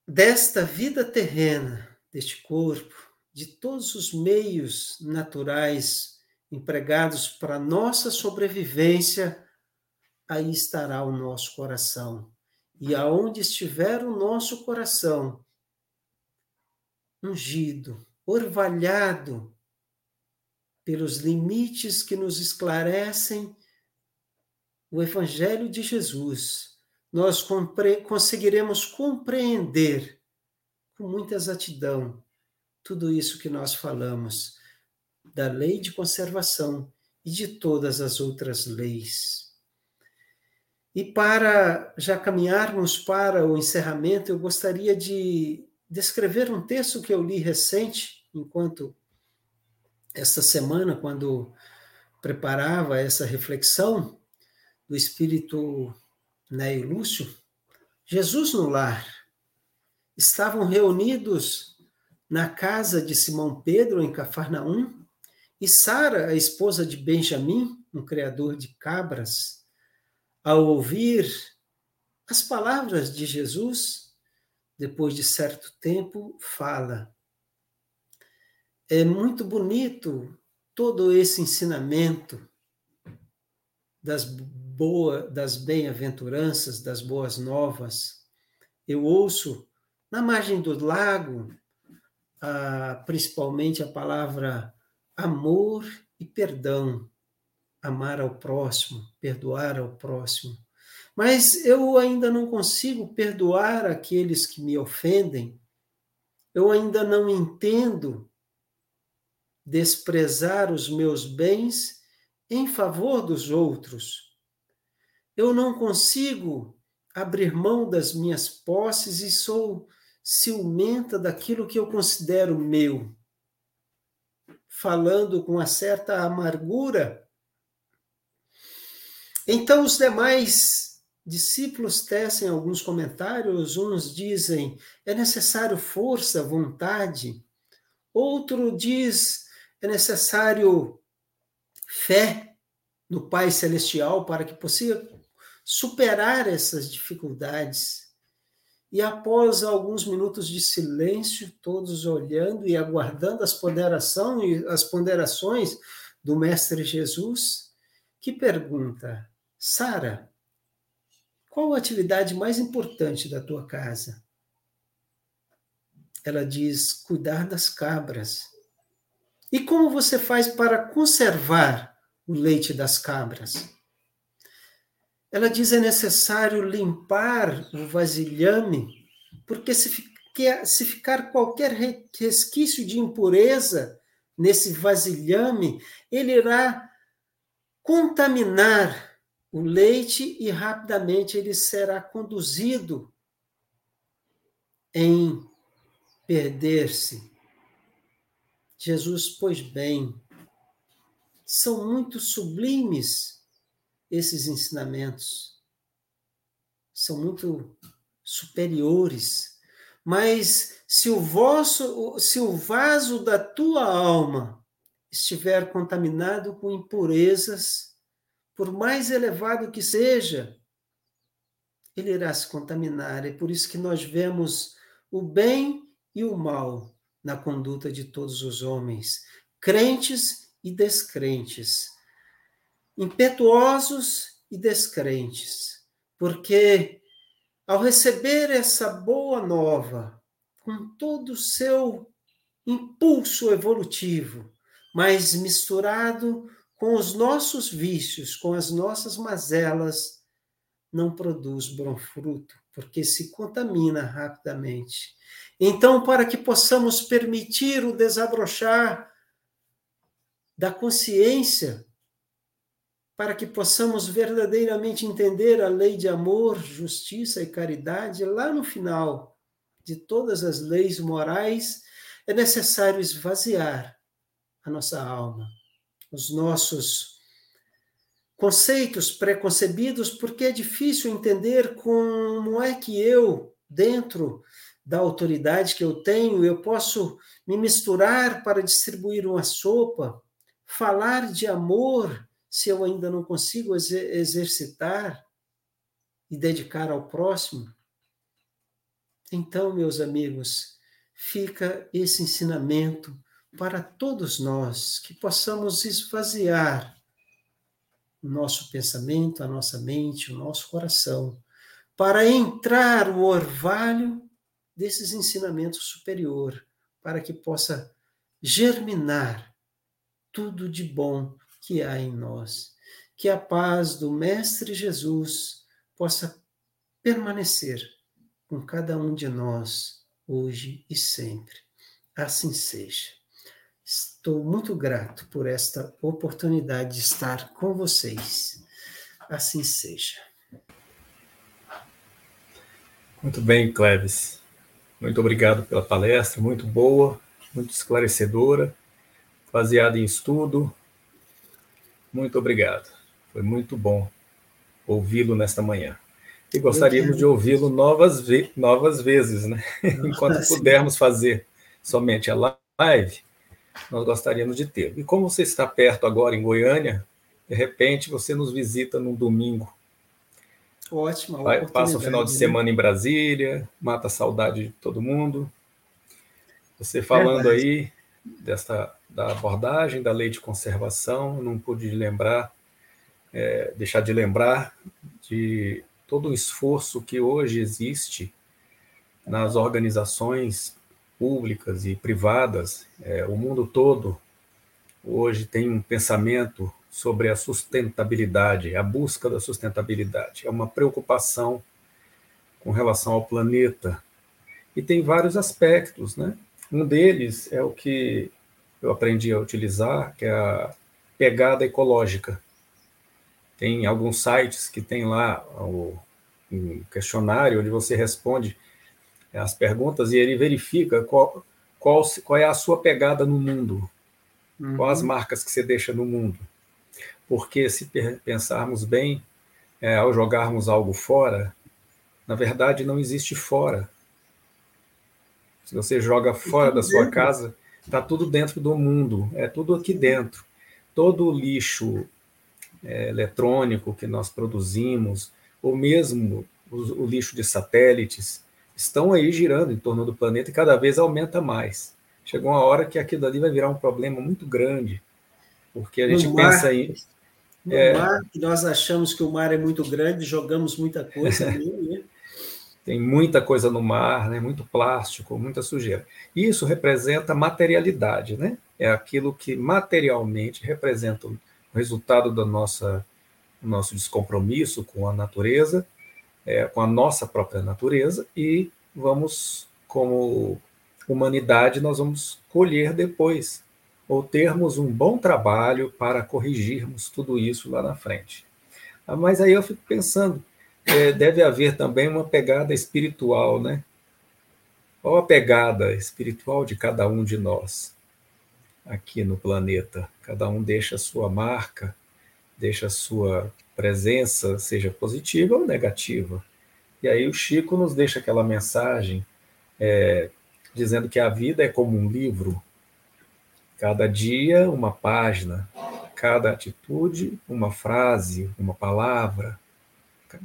desta vida terrena, deste corpo, de todos os meios naturais empregados para nossa sobrevivência, aí estará o nosso coração. E aonde estiver o nosso coração ungido, orvalhado pelos limites que nos esclarecem o Evangelho de Jesus, nós compre conseguiremos compreender com muita exatidão tudo isso que nós falamos da lei de conservação e de todas as outras leis. E para já caminharmos para o encerramento, eu gostaria de descrever um texto que eu li recente, enquanto esta semana, quando preparava essa reflexão do espírito Neio Lúcio, Jesus no lar. Estavam reunidos na casa de Simão Pedro, em Cafarnaum, e Sara, a esposa de Benjamim, um criador de cabras, ao ouvir as palavras de Jesus, depois de certo tempo, fala: É muito bonito todo esse ensinamento das boa, das bem-aventuranças, das boas novas. Eu ouço na margem do lago, ah, principalmente a palavra amor e perdão, amar ao próximo, perdoar ao próximo. Mas eu ainda não consigo perdoar aqueles que me ofendem, eu ainda não entendo desprezar os meus bens em favor dos outros. Eu não consigo abrir mão das minhas posses e sou ciumenta daquilo que eu considero meu falando com uma certa amargura. Então, os demais discípulos tecem alguns comentários, uns dizem é necessário força, vontade, outro diz é necessário fé no Pai Celestial para que possa superar essas dificuldades. E após alguns minutos de silêncio, todos olhando e aguardando as ponderações, as ponderações do Mestre Jesus, que pergunta: Sara, qual a atividade mais importante da tua casa? Ela diz: cuidar das cabras. E como você faz para conservar o leite das cabras? Ela diz é necessário limpar o vasilhame, porque se, se ficar qualquer resquício de impureza nesse vasilhame, ele irá contaminar o leite e rapidamente ele será conduzido em perder-se. Jesus, pois bem, são muito sublimes esses ensinamentos são muito superiores. Mas se o vosso, se o vaso da tua alma estiver contaminado com impurezas, por mais elevado que seja, ele irá se contaminar. É por isso que nós vemos o bem e o mal na conduta de todos os homens, crentes e descrentes impetuosos e descrentes, porque ao receber essa boa nova, com todo o seu impulso evolutivo, mas misturado com os nossos vícios, com as nossas mazelas, não produz bom fruto, porque se contamina rapidamente. Então, para que possamos permitir o desabrochar da consciência para que possamos verdadeiramente entender a lei de amor, justiça e caridade, lá no final de todas as leis morais, é necessário esvaziar a nossa alma, os nossos conceitos preconcebidos, porque é difícil entender como é que eu, dentro da autoridade que eu tenho, eu posso me misturar para distribuir uma sopa, falar de amor se eu ainda não consigo exercitar e dedicar ao próximo? Então, meus amigos, fica esse ensinamento para todos nós, que possamos esvaziar o nosso pensamento, a nossa mente, o nosso coração, para entrar o orvalho desses ensinamentos superior, para que possa germinar tudo de bom que há em nós. Que a paz do Mestre Jesus possa permanecer com cada um de nós, hoje e sempre. Assim seja. Estou muito grato por esta oportunidade de estar com vocês. Assim seja. Muito bem, Cleves. Muito obrigado pela palestra, muito boa, muito esclarecedora, baseada em estudo. Muito obrigado. Foi muito bom ouvi-lo nesta manhã. E gostaríamos de ouvi-lo novas, ve novas vezes, né? [LAUGHS] [LAUGHS] Enquanto pudermos fazer somente a live, nós gostaríamos de ter. E como você está perto agora em Goiânia, de repente você nos visita num domingo. Ótimo. Vai, passa o final de né? semana em Brasília, mata a saudade de todo mundo. Você falando aí desta, da abordagem da lei de conservação, não pude lembrar, é, deixar de lembrar de todo o esforço que hoje existe nas organizações públicas e privadas, é, o mundo todo hoje tem um pensamento sobre a sustentabilidade, a busca da sustentabilidade. É uma preocupação com relação ao planeta. E tem vários aspectos, né? Um deles é o que eu aprendi a utilizar, que é a pegada ecológica. Tem alguns sites que tem lá o, um questionário onde você responde as perguntas e ele verifica qual, qual, qual é a sua pegada no mundo, uhum. quais as marcas que você deixa no mundo. Porque se pensarmos bem, é, ao jogarmos algo fora, na verdade não existe fora. Se você joga fora da sua casa, está tudo dentro do mundo, é tudo aqui dentro. Todo o lixo é, eletrônico que nós produzimos, ou mesmo o, o lixo de satélites, estão aí girando em torno do planeta e cada vez aumenta mais. Chegou uma hora que aquilo ali vai virar um problema muito grande, porque a gente no pensa mar, em. No é, mar, nós achamos que o mar é muito grande, jogamos muita coisa ali, [LAUGHS] né? Tem muita coisa no mar, né? muito plástico, muita sujeira. Isso representa materialidade, né? É aquilo que materialmente representa o resultado do nossa, nosso descompromisso com a natureza, é, com a nossa própria natureza, e vamos, como humanidade, nós vamos colher depois, ou termos um bom trabalho para corrigirmos tudo isso lá na frente. Ah, mas aí eu fico pensando, é, deve haver também uma pegada espiritual, né? Qual a pegada espiritual de cada um de nós? aqui no planeta. Cada um deixa a sua marca, deixa a sua presença, seja positiva ou negativa. E aí o Chico nos deixa aquela mensagem é, dizendo que a vida é como um livro. Cada dia uma página, cada atitude uma frase, uma palavra,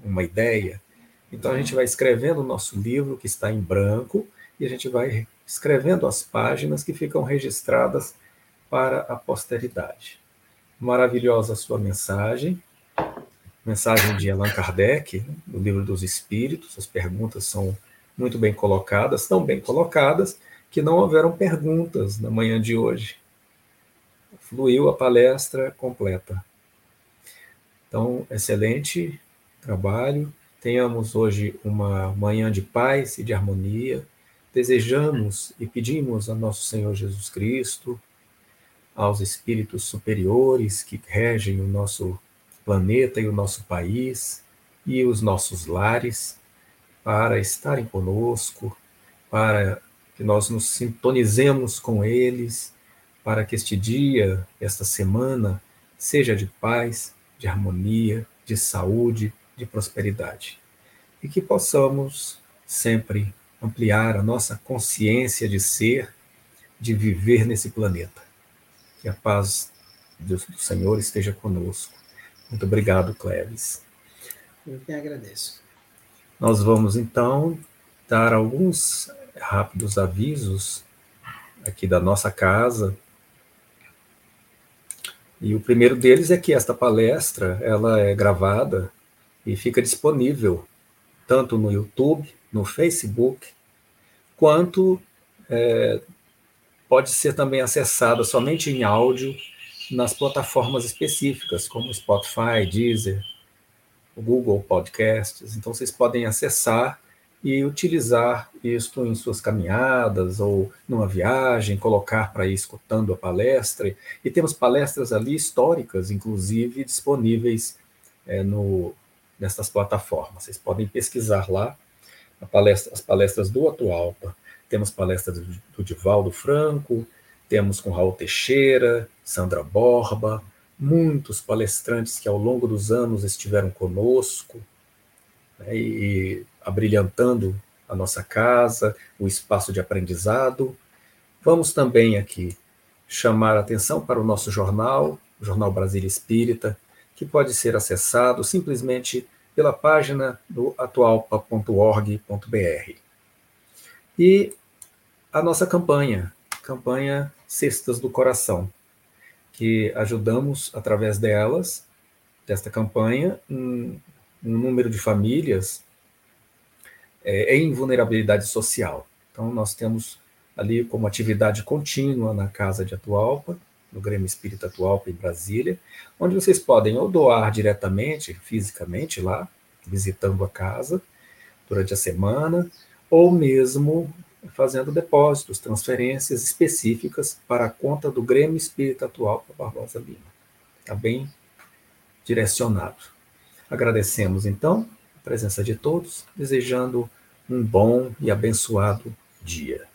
uma ideia. Então a gente vai escrevendo o nosso livro que está em branco e a gente vai escrevendo as páginas que ficam registradas para a posteridade. Maravilhosa a sua mensagem, mensagem de Allan Kardec, do Livro dos Espíritos. As perguntas são muito bem colocadas, tão bem colocadas, que não houveram perguntas na manhã de hoje. Fluiu a palestra completa. Então, excelente trabalho. Tenhamos hoje uma manhã de paz e de harmonia. Desejamos e pedimos a nosso Senhor Jesus Cristo, aos espíritos superiores que regem o nosso planeta e o nosso país e os nossos lares, para estarem conosco, para que nós nos sintonizemos com eles, para que este dia, esta semana, seja de paz, de harmonia, de saúde, de prosperidade. E que possamos sempre ampliar a nossa consciência de ser, de viver nesse planeta que a paz do, Senhor esteja conosco. Muito obrigado, Cleves. Eu que agradeço. Nós vamos então dar alguns rápidos avisos aqui da nossa casa. E o primeiro deles é que esta palestra ela é gravada e fica disponível tanto no YouTube, no Facebook, quanto é, pode ser também acessada somente em áudio nas plataformas específicas, como Spotify, Deezer, Google Podcasts. Então, vocês podem acessar e utilizar isto em suas caminhadas ou numa viagem, colocar para ir escutando a palestra. E temos palestras ali históricas, inclusive, disponíveis é, no, nessas plataformas. Vocês podem pesquisar lá palestra, as palestras do Atualpa. Temos palestras do, do Divaldo Franco, temos com Raul Teixeira, Sandra Borba, muitos palestrantes que ao longo dos anos estiveram conosco né, e abrilhantando a nossa casa, o espaço de aprendizado. Vamos também aqui chamar a atenção para o nosso jornal, o Jornal Brasília Espírita, que pode ser acessado simplesmente pela página do atualpa.org.br. E a nossa campanha, campanha Cestas do Coração, que ajudamos através delas, desta campanha, um, um número de famílias é, em vulnerabilidade social. Então, nós temos ali como atividade contínua na Casa de Atualpa, no Grêmio Espírita Atualpa em Brasília, onde vocês podem ou doar diretamente, fisicamente lá, visitando a casa durante a semana, ou mesmo fazendo depósitos, transferências específicas para a conta do Grêmio Espírita Atual para Barbosa Lima. Está bem direcionado. Agradecemos, então, a presença de todos, desejando um bom e abençoado dia.